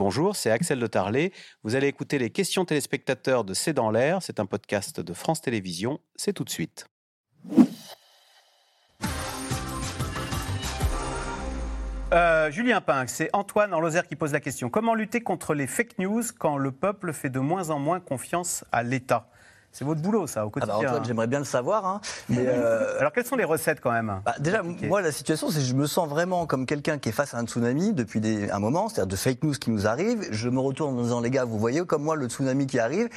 Bonjour, c'est Axel de Tarlet. Vous allez écouter les questions téléspectateurs de C'est dans l'air. C'est un podcast de France Télévisions. C'est tout de suite. Euh, Julien Pink, c'est Antoine en Lozère qui pose la question. Comment lutter contre les fake news quand le peuple fait de moins en moins confiance à l'État? C'est votre boulot, ça, au Ah bah, quotidien. Antoine, j'aimerais bien le savoir. hein, mais, euh, Alors, quelles sont les recettes quand même bah, déjà, moi, la situation, c'est que je me sens vraiment comme quelqu'un qui est face à un tsunami depuis des- un moment, c'est-à-dire de fake news qui nous arrivent. Je me retourne en disant, les gars, vous voyez comme moi le tsunami qui arrive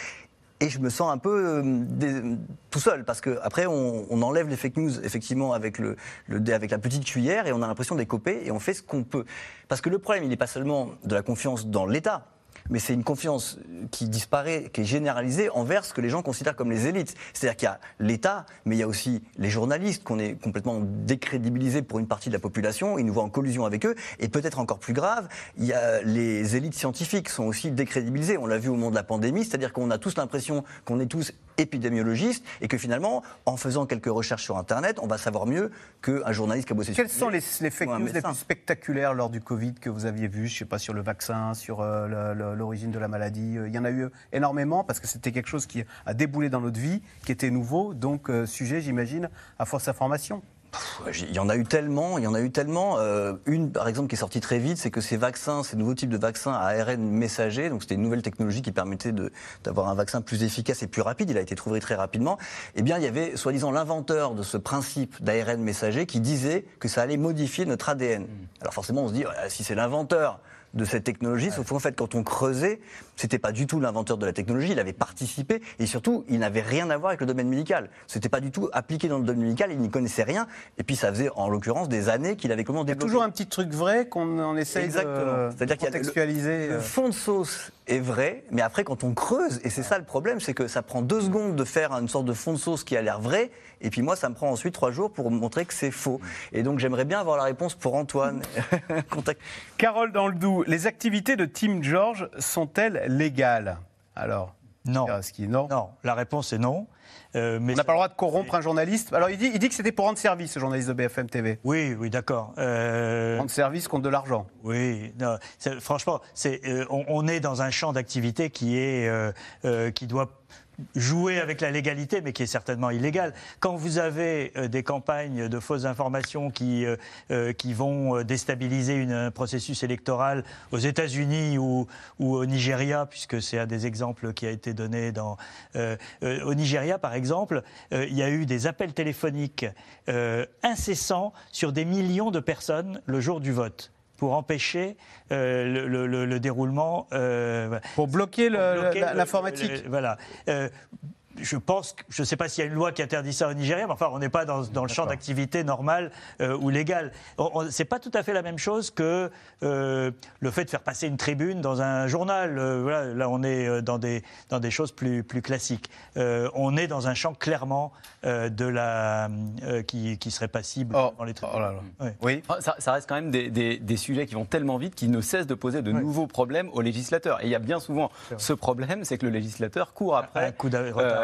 et je me sens un peu euh, tout seul parce que après on, on enlève les fake news effectivement avec le, avec la petite cuillère et on a l'impression d'écoper et on fait ce qu'on peut parce que le problème il n'est pas seulement de la confiance dans l'État mais c'est une confiance qui disparaît, qui est généralisée envers ce que les gens considèrent comme les élites. C'est-à-dire qu'il y a l'État, mais il y a aussi les journalistes qu'on est complètement décrédibilisés pour une partie de la population, ils nous voient en collusion avec eux, et peut-être encore plus grave, il y a les élites scientifiques sont aussi décrédibilisées. On l'a vu au moment de la pandémie, c'est-à-dire qu'on a tous l'impression qu'on est tous épidémiologistes et que finalement, en faisant quelques recherches sur Internet, on va savoir mieux qu'un journaliste qui a bossé Quelles sur sont les, les fake news les plus spectaculaires lors du Covid que vous aviez vues Je ne sais pas, sur le vaccin, sur euh, le- le- l'origine de la maladie. Euh, Il y en a eu énormément parce que c'était quelque chose qui a déboulé dans notre vie, qui était nouveau, donc euh, sujet, j'imagine, à force d'information. Il y en a eu tellement, il y en a eu tellement. Euh, une, par exemple, qui est sortie très vite, c'est que ces vaccins, ces nouveaux types de vaccins à ARN messager, donc c'était une nouvelle technologie qui permettait d'avoir un vaccin plus efficace et plus rapide. Il a été trouvé très rapidement. Eh bien, il y avait soi-disant l'inventeur de ce principe d'ARN messager qui disait que ça allait modifier notre ADN. Alors forcément, on se dit, si c'est l'inventeur de cette technologie, sauf qu'en fait, quand on creusait, c'était pas du tout l'inventeur de la technologie, il avait participé et surtout, il n'avait rien à voir avec le domaine médical. C'était pas du tout appliqué dans le domaine médical, il n'y connaissait rien. Et puis, ça faisait en l'occurrence des années qu'il avait comment Il y a développé. toujours un petit truc vrai qu'on en essaye Exactement. de, C'est-à-dire qu'il y a le- contextualiser. Le euh. fond de sauce est vrai, mais après, quand on creuse, et c'est ça le problème, c'est que ça prend deux secondes de faire une sorte de fond de sauce qui a l'air vrai, et puis moi, ça me prend ensuite trois jours pour montrer que c'est faux. Et donc, j'aimerais bien avoir la réponse pour Antoine. Contact- Carole dans le Doubs, les activités de Team George sont-elles légales? Alors, Non. qui non. Non, la réponse est non. Euh, mais On n'a pas le droit de corrompre un journaliste. Alors, il dit, il dit que c'était pour rendre service, ce journaliste de BFM TV. Oui, oui, d'accord. Euh, Rendre service contre de l'argent. Oui, non, c'est- franchement, c'est, euh, on, on est dans un champ d'activité qui est, euh, euh, qui doit jouer avec la légalité, mais qui est certainement illégal. Quand vous avez euh, des campagnes de fausses informations qui, euh, euh, qui vont déstabiliser un processus électoral aux États-Unis ou, ou au Nigeria, puisque c'est un des exemples qui a été donné dans. au Nigeria, par exemple, il y a eu des appels téléphoniques incessants sur des millions de personnes le jour du vote pour empêcher euh, le, le- le- le déroulement. euh, Pour bloquer l'informatique. Voilà. Je pense, je ne sais pas s'il y a une loi qui interdit ça au Nigeria, mais enfin, on n'est pas dans, dans le champ d'activité normal euh, ou légal. Ce n'est pas tout à fait la même chose que euh, le fait de faire passer une tribune dans un journal. Euh, voilà, là, on est euh, dans des, dans des choses plus, plus classiques. Euh, on est dans un champ clairement euh, de la, euh, qui, qui serait passible Oh, dans les tribunes. oh là là. Oui. Ah, Ça, ça reste quand même des, des- des sujets qui vont tellement vite qu'ils ne cessent de poser de nouveaux problèmes aux législateurs. Et il y a bien souvent ce problème, c'est que le législateur court après, Un coup.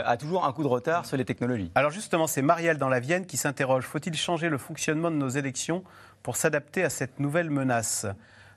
A toujours un coup de retard sur les technologies. Alors justement, c'est Marielle dans la Vienne qui s'interroge. Faut-il changer le fonctionnement de nos élections pour s'adapter à cette nouvelle menace?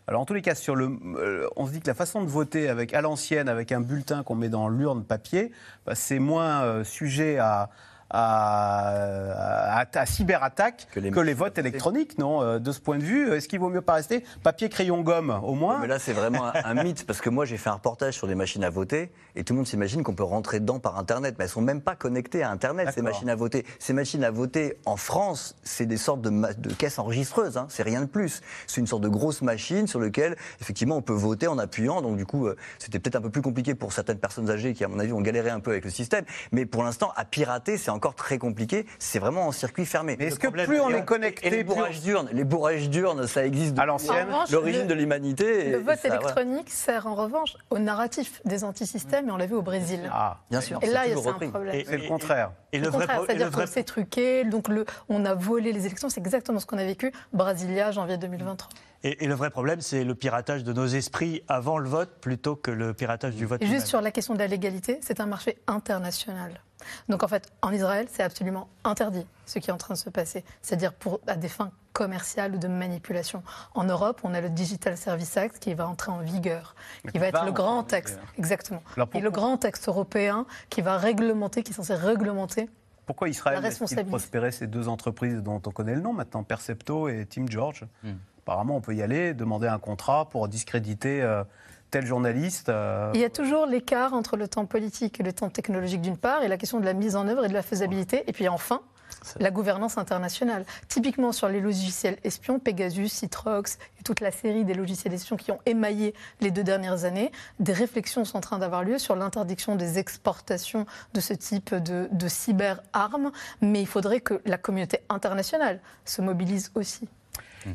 Alors en tous les cas, sur le, euh, on se dit que la façon de voter avec, à l'ancienne, avec un bulletin qu'on met dans l'urne papier, bah, c'est moins euh, sujet à, à, à- à cyberattaque que Que les, les votes électroniques, non Euh, De ce point de vue, est-ce qu'il vaut mieux pas rester papier, crayon, gomme, au moins Mais là, c'est vraiment un, un mythe, parce que moi, j'ai fait un reportage sur des machines à voter, et tout le monde s'imagine qu'on peut rentrer dedans par Internet, mais elles sont même pas connectées à Internet, ces machines à voter. Ces machines à voter, en France, c'est des sortes de, de caisses enregistreuses, hein, c'est rien de plus. C'est une sorte de grosse machine sur laquelle, effectivement, on peut voter en appuyant, donc du coup, euh, c'était peut-être un peu plus compliqué pour certaines personnes âgées qui, à mon avis, ont galéré un peu avec le système, mais pour l'instant, à pirater, c'est encore très compliqué, c'est vraiment en circuit fermé. Mais est-ce que plus on est Et connecté, les plus bourrages d'urnes, les bourrages d'urnes, ça existe à depuis l'ancienne l'origine le- de l'humanité. Le vote ça, électronique sert en revanche au narratif des antisystèmes, et on l'a vu au Brésil. Ah, Bien sûr. et là, c'est il y a toujours c'est un problème. Et- c'est le contraire. Et Le le contraire, c'est-à-dire vrai qu'on s'est truqué, donc le, on a volé les élections, c'est exactement ce qu'on a vécu. Brasilia, janvier 2023. Et, et le vrai problème, c'est le piratage de nos esprits avant le vote plutôt que le piratage du vote. Et juste sur la question de la légalité, c'est un marché international. Donc en fait, en Israël, c'est absolument interdit ce qui est en train de se passer. C'est-à-dire pour à des fins commerciale ou de manipulation. En Europe, on a le Digital Service Act qui va entrer en vigueur, qui va être le grand texte, exactement, et le grand texte européen qui va réglementer, qui est censé réglementer pourquoi Israël laisse-t-il prospérer ces deux entreprises dont on connaît le nom maintenant, Percepto et Tim George? Hmm. Apparemment, on peut y aller, demander un contrat pour discréditer euh, tel journaliste. Euh. Il y a toujours l'écart entre le temps politique et le temps technologique d'une part, et la question de la mise en œuvre et de la faisabilité. Et puis enfin, la gouvernance internationale. Typiquement sur les logiciels espions, Pegasus, Citrox et toute la série des logiciels espions qui ont émaillé les deux dernières années, des réflexions sont en train d'avoir lieu sur l'interdiction des exportations de ce type de, de cyberarmes, mais il faudrait que la communauté internationale se mobilise aussi.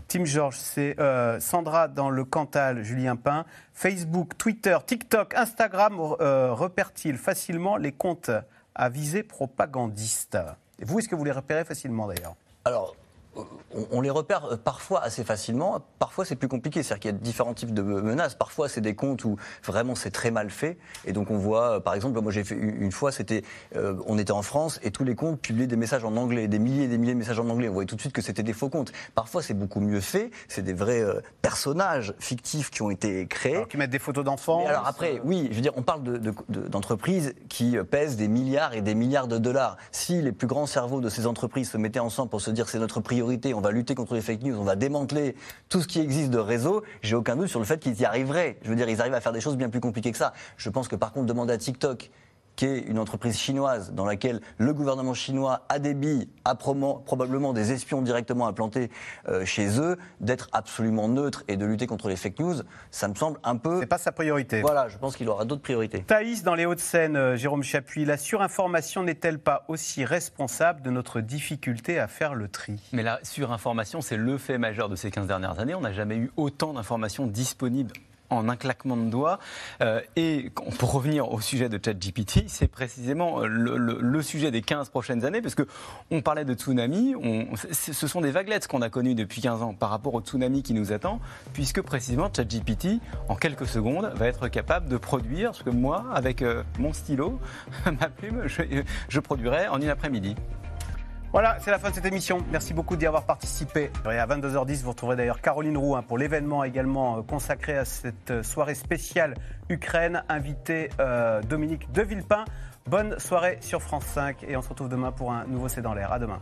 Tim George, c'est euh, Sandra dans le Cantal, Julien Pain. Facebook, Twitter, TikTok, Instagram euh, repèrent-ils facilement les comptes à visée propagandiste et vous, est-ce que vous les repérez facilement d'ailleurs? On, les repère euh, parfois assez facilement, parfois c'est plus compliqué. C'est-à-dire qu'il y a différents types de menaces. Parfois c'est des comptes où vraiment c'est très mal fait. Et donc on voit, euh, par exemple, moi j'ai fait une fois, c'était, euh, on était en France et tous les comptes publiaient des messages en anglais, des milliers et des milliers de messages en anglais. On voyait tout de suite que c'était des faux comptes. Parfois c'est beaucoup mieux fait. C'est des vrais personnages fictifs qui ont été créés. Alors, qui mettent des photos d'enfants. Alors après, oui, je veux dire, on parle d'entreprises qui pèsent des milliards et des milliards de dollars. Si les plus grands cerveaux de ces entreprises se mettaient ensemble pour se dire c'est notre priorité on va lutter contre les fake news, on va démanteler tout ce qui existe de réseau, j'ai aucun doute sur le fait qu'ils y arriveraient. Je veux dire, ils arrivent à faire des choses bien plus compliquées que ça. Je pense que par contre, demander à TikTok qui est une entreprise chinoise dans laquelle le gouvernement chinois a des billes, a probablement des espions directement implantés euh, chez eux, d'être absolument neutre et de lutter contre les fake news, ça me semble un peu. C'est pas sa priorité. Voilà, je pense qu'il aura d'autres priorités. Thaïs, dans les Hauts-de-Seine, euh, Jérôme Chapuis, la surinformation n'est-elle pas aussi responsable de notre difficulté à faire le tri? Mais la surinformation, c'est le fait majeur de ces 15 dernières années. On n'a jamais eu autant d'informations disponibles en un claquement de doigts. Euh, et pour revenir au sujet de ChatGPT, c'est précisément le, sujet des 15 prochaines années, parce qu'on parlait de tsunami, on, ce sont des vaguelettes qu'on a connues depuis 15 ans par rapport au tsunami qui nous attend, puisque précisément ChatGPT, en quelques secondes, va être capable de produire ce que moi, avec euh, mon stylo, ma plume, je, je produirais en une après-midi. Voilà, c'est la fin de cette émission. Merci beaucoup d'y avoir participé. Et à 22h10, vous retrouverez d'ailleurs Caroline Roux hein, pour l'événement également euh, consacré à cette euh, soirée spéciale Ukraine, invité euh, Dominique de Villepin. Bonne soirée sur France 5 et on se retrouve demain pour un nouveau C'est dans l'air. À demain.